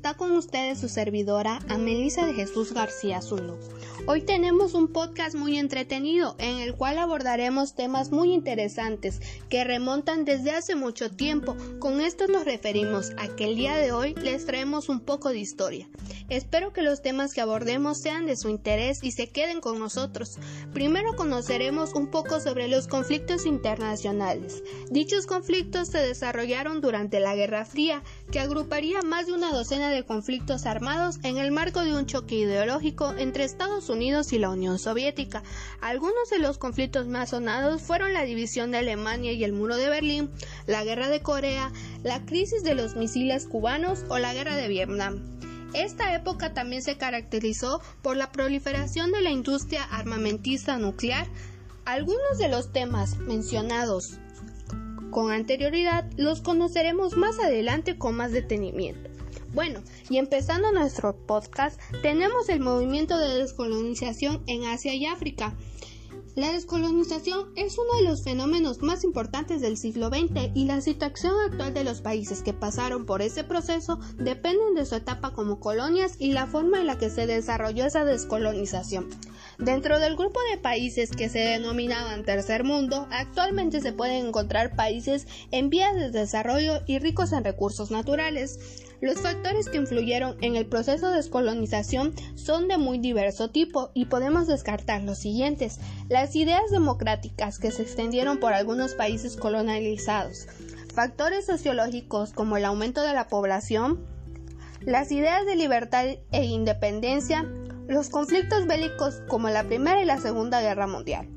Está con ustedes su servidora, Amelisa de Jesús García Zulo. Hoy tenemos un podcast muy entretenido en el cual abordaremos temas muy interesantes que remontan desde hace mucho tiempo. Con esto nos referimos a que el día de hoy les traemos un poco de historia. Espero que los temas que abordemos sean de su interés y se queden con nosotros. Primero conoceremos un poco sobre los conflictos internacionales. Dichos conflictos se desarrollaron durante la Guerra Fría, que agruparía más de una docena de conflictos armados en el marco de un choque ideológico entre Estados Unidos y la Unión Soviética. Algunos de los conflictos más sonados fueron la división de Alemania y el muro de Berlín, la guerra de Corea, la crisis de los misiles cubanos o la guerra de Vietnam. Esta época también se caracterizó por la proliferación de la industria armamentista nuclear. Algunos de los temas mencionados con anterioridad los conoceremos más adelante con más detenimiento. Bueno, y empezando nuestro podcast, tenemos el movimiento de descolonización en Asia y África. La descolonización es uno de los fenómenos más importantes del siglo XX y la situación actual de los países que pasaron por ese proceso dependen de su etapa como colonias y la forma en la que se desarrolló esa descolonización. Dentro del grupo de países que se denominaban tercer mundo, actualmente se pueden encontrar países en vías de desarrollo y ricos en recursos naturales. Los factores que influyeron en el proceso de descolonización son de muy diverso tipo y podemos descartar los siguientes. Las ideas democráticas que se extendieron por algunos países colonializados. Factores sociológicos como el aumento de la población. Las ideas de libertad e independencia. Los conflictos bélicos como la Primera y la Segunda Guerra Mundial.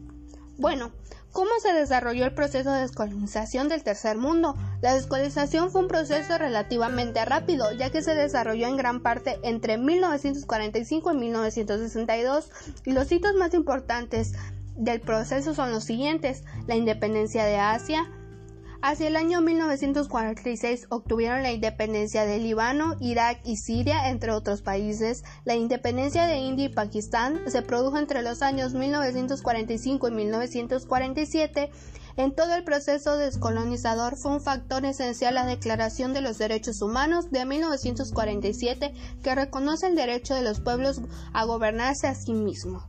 Bueno, ¿Cómo se desarrolló el proceso de descolonización del tercer mundo? La descolonización fue un proceso relativamente rápido, ya que se desarrolló en gran parte entre 1945 y 1962, y los hitos más importantes del proceso son los siguientes: la independencia de Asia, Hacia el año 1946 obtuvieron la independencia de Líbano, Irak y Siria, entre otros países. La independencia de India y Pakistán se produjo entre los años 1945 y 1947. En todo el proceso descolonizador fue un factor esencial la Declaración de los Derechos Humanos de 1947 que reconoce el derecho de los pueblos a gobernarse a sí mismos.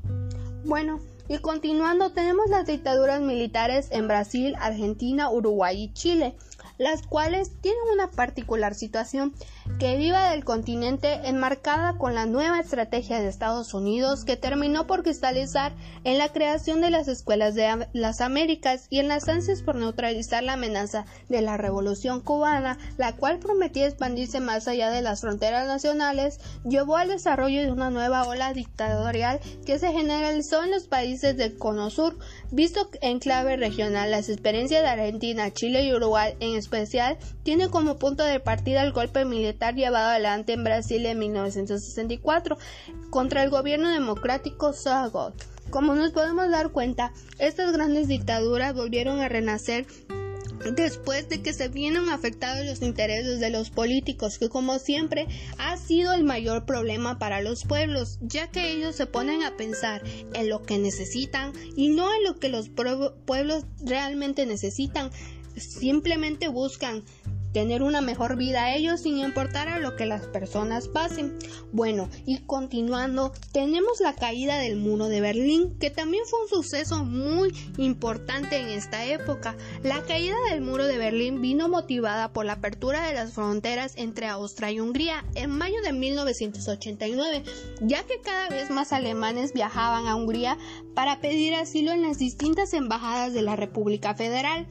Bueno, y continuando tenemos las dictaduras militares en Brasil, Argentina, Uruguay y Chile las cuales tienen una particular situación que viva del continente enmarcada con la nueva estrategia de Estados Unidos que terminó por cristalizar en la creación de las escuelas de las Américas y en las ansias por neutralizar la amenaza de la revolución cubana, la cual prometía expandirse más allá de las fronteras nacionales, llevó al desarrollo de una nueva ola dictatorial que se generalizó en los países del Cono Sur, visto en clave regional las experiencias de Argentina, Chile y Uruguay en especial tiene como punto de partida el golpe militar llevado adelante en Brasil en 1964 contra el gobierno democrático Sahagol. Como nos podemos dar cuenta, estas grandes dictaduras volvieron a renacer después de que se vieron afectados los intereses de los políticos, que como siempre ha sido el mayor problema para los pueblos, ya que ellos se ponen a pensar en lo que necesitan y no en lo que los pueblos realmente necesitan, simplemente buscan tener una mejor vida a ellos sin importar a lo que las personas pasen. Bueno, y continuando, tenemos la caída del muro de Berlín, que también fue un suceso muy importante en esta época. La caída del muro de Berlín vino motivada por la apertura de las fronteras entre Austria y Hungría en mayo de 1989, ya que cada vez más alemanes viajaban a Hungría para pedir asilo en las distintas embajadas de la República Federal.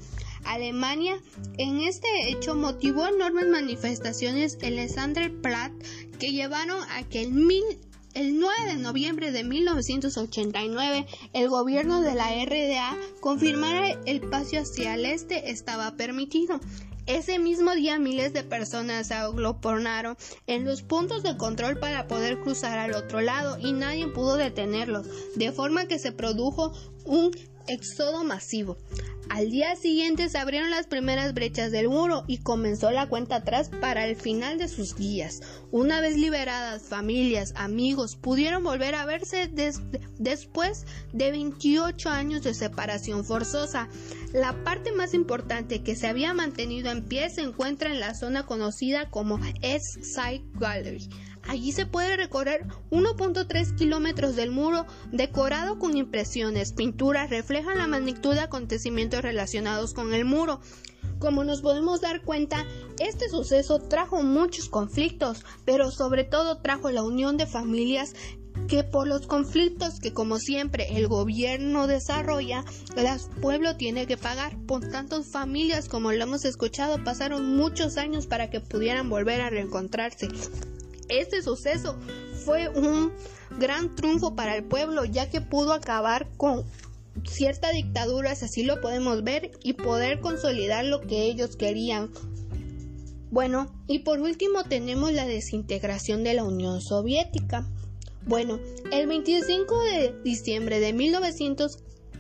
Alemania. En este hecho motivó enormes manifestaciones en Alexanderplatz que llevaron a que el, el 9 de noviembre de 1989 el gobierno de la RDA confirmara el paso hacia el este estaba permitido. Ese mismo día miles de personas se agloponaron en los puntos de control para poder cruzar al otro lado y nadie pudo detenerlos, de forma que se produjo un éxodo masivo. Al día siguiente se abrieron las primeras brechas del muro y comenzó la cuenta atrás para el final de sus días. Una vez liberadas, familias, amigos pudieron volver a verse después de 28 años de separación forzosa. La parte más importante que se había mantenido en pie se encuentra en la zona conocida como East Side Gallery. Allí se puede recorrer 1.3 kilómetros del muro decorado con impresiones, pinturas, reflejan la magnitud de acontecimientos relacionados con el muro. Como nos podemos dar cuenta, este suceso trajo muchos conflictos, pero sobre todo trajo la unión de familias que por los conflictos que como siempre el gobierno desarrolla, el pueblo tiene que pagar. Por tantas familias como lo hemos escuchado pasaron muchos años para que pudieran volver a reencontrarse. Este suceso fue un gran triunfo para el pueblo ya que pudo acabar con cierta dictadura, así lo podemos ver, y poder consolidar lo que ellos querían. Bueno, y por último tenemos la desintegración de la Unión Soviética. Bueno, el 25 de diciembre de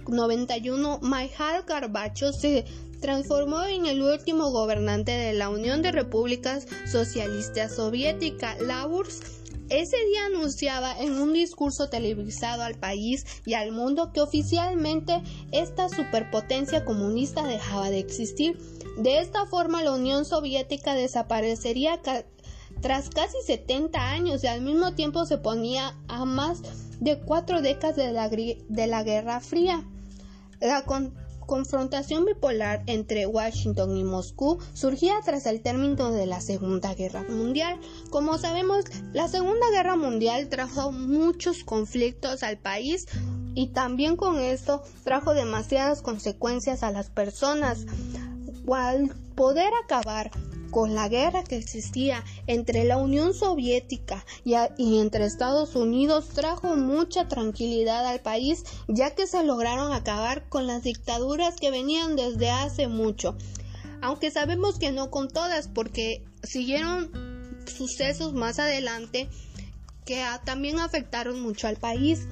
1991, Mikhail Gorbachev se transformó en el último gobernante de la Unión de Repúblicas Socialistas Soviética, la URSS. Ese día anunciaba en un discurso televisado al país y al mundo que oficialmente esta superpotencia comunista dejaba de existir. De esta forma la Unión Soviética desaparecería tras casi 70 años y al mismo tiempo se ponía a más de cuatro décadas de la, de la Guerra Fría. La confrontación bipolar entre Washington y Moscú surgía tras el término de la Segunda Guerra Mundial. Como sabemos, la Segunda Guerra Mundial trajo muchos conflictos al país y también con esto trajo demasiadas consecuencias a las personas. Al poder acabar con la guerra que existía entre la Unión Soviética y, entre Estados Unidos trajo mucha tranquilidad al país ya que se lograron acabar con las dictaduras que venían desde hace mucho. Aunque sabemos que no con todas porque siguieron sucesos más adelante que también afectaron mucho al país,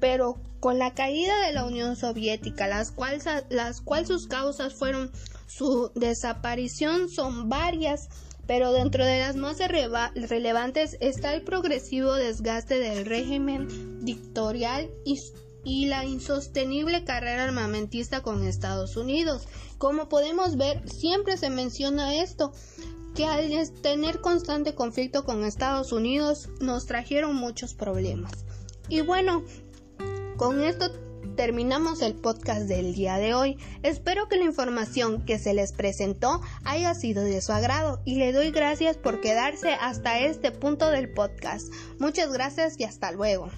pero con la caída de la Unión Soviética, las cuales, las sus causas fueron su desaparición son varias, pero dentro de las más relevantes está el progresivo desgaste del régimen dictatorial y, y la insostenible carrera armamentista con Estados Unidos. Como podemos ver, siempre se menciona esto, que al tener constante conflicto con Estados Unidos nos trajeron muchos problemas. Y bueno, con esto terminamos el podcast del día de hoy. Espero que la información que se les presentó haya sido de su agrado y le doy gracias por quedarse hasta este punto del podcast. Muchas gracias y hasta luego.